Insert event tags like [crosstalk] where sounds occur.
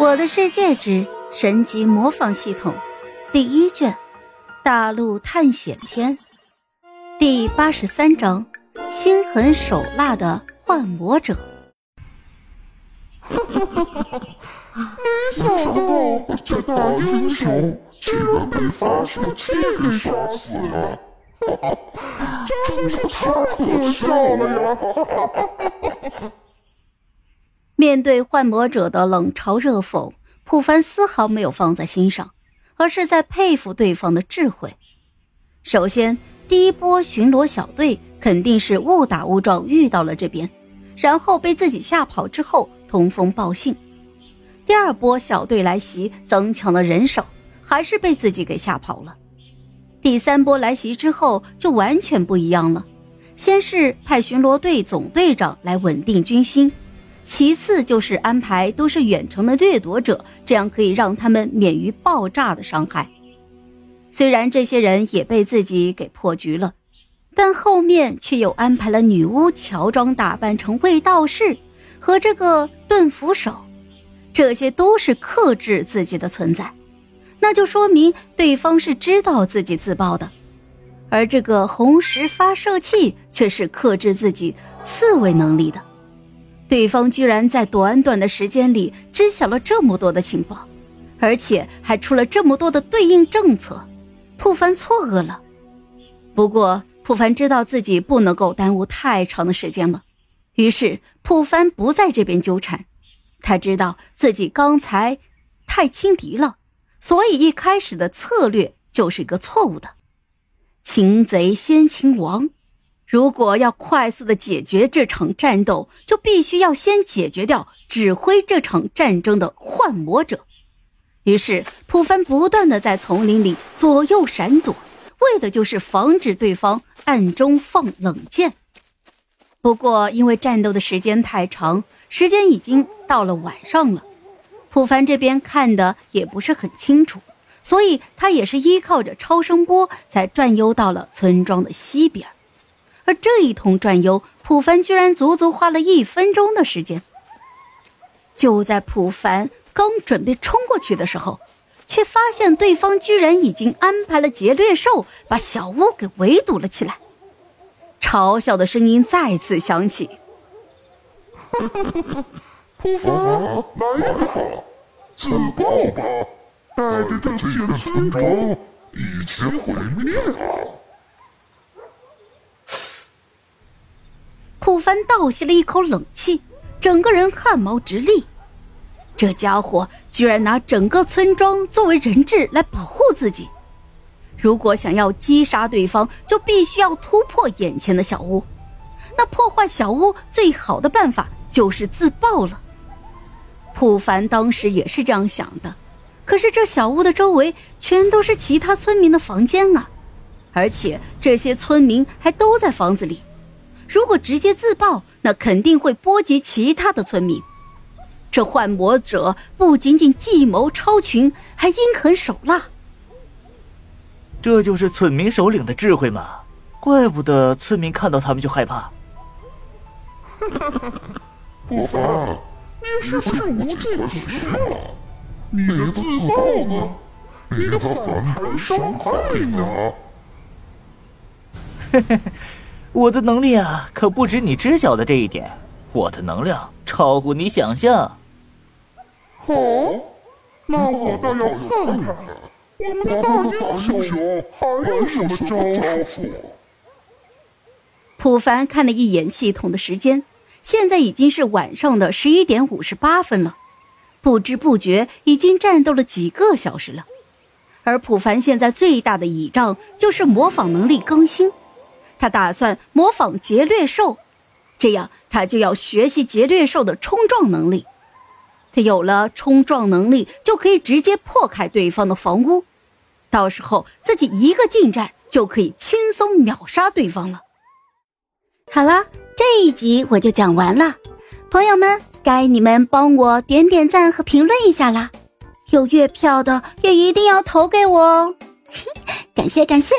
我的世界之神级模仿系统第一卷大陆探险篇第八十三章：心狠手辣的幻魔者。哈哈哈哈哈！没想到这大英雄居然被发射器给杀死了，哈哈，真是太可笑了呀！哈哈哈哈！面对幻魔者的冷嘲热讽，普凡丝毫没有放在心上，而是在佩服对方的智慧。首先，第一波巡逻小队肯定是误打误撞遇到了这边，然后被自己吓跑之后通风报信。第二波小队来袭，增强了人手，还是被自己给吓跑了。第三波来袭之后就完全不一样了，先是派巡逻队总队长来稳定军心。其次就是安排都是远程的掠夺者，这样可以让他们免于爆炸的伤害。虽然这些人也被自己给破局了，但后面却又安排了女巫乔装打扮成卫道士和这个盾斧手，这些都是克制自己的存在，那就说明对方是知道自己自爆的，而这个红石发射器却是克制自己刺猬能力的。对方居然在短短的时间里知晓了这么多的情报，而且还出了这么多的对应政策，普凡错愕了。不过，普凡知道自己不能够耽误太长的时间了，于是普凡不在这边纠缠。他知道自己刚才太轻敌了，所以一开始的策略就是一个错误的。擒贼先擒王。如果要快速的解决这场战斗，就必须要先解决掉指挥这场战争的幻魔者。于是，普凡不断的在丛林里左右闪躲，为的就是防止对方暗中放冷箭。不过，因为战斗的时间太长，时间已经到了晚上了，普凡这边看的也不是很清楚，所以他也是依靠着超声波才转悠到了村庄的西边。而这一通转悠，普凡居然足足花了一分钟的时间。就在普凡刚准备冲过去的时候，却发现对方居然已经安排了劫掠兽把小屋给围堵了起来。嘲笑的声音再次响起：“普凡，来吧，自爆吧，带着这片村庄一起毁灭啊！”普凡倒吸了一口冷气，整个人汗毛直立。这家伙居然拿整个村庄作为人质来保护自己。如果想要击杀对方，就必须要突破眼前的小屋。那破坏小屋最好的办法就是自爆了。普凡当时也是这样想的。可是这小屋的周围全都是其他村民的房间啊，而且这些村民还都在房子里。如果直接自爆，那肯定会波及其他的村民。这幻魔者不仅仅计谋超群，还阴狠手辣。这就是村民首领的智慧嘛？怪不得村民看到他们就害怕。哈哈哈！不凡，你是不是无计可施了？你的自爆呢？你的反弹伤害呢？嘿嘿嘿。我的能力啊，可不止你知晓的这一点。我的能量超乎你想象。哦，那我倒要看看我们的大英雄还有什么招数。普凡看了一眼系统的时间，现在已经是晚上的十一点五十八分了。不知不觉已经战斗了几个小时了。而普凡现在最大的倚仗就是模仿能力更新。他打算模仿劫掠兽，这样他就要学习劫掠兽的冲撞能力。他有了冲撞能力，就可以直接破开对方的房屋，到时候自己一个近战就可以轻松秒杀对方了。好了，这一集我就讲完了，朋友们，该你们帮我点点赞和评论一下啦！有月票的也一定要投给我哦，感 [laughs] 谢感谢。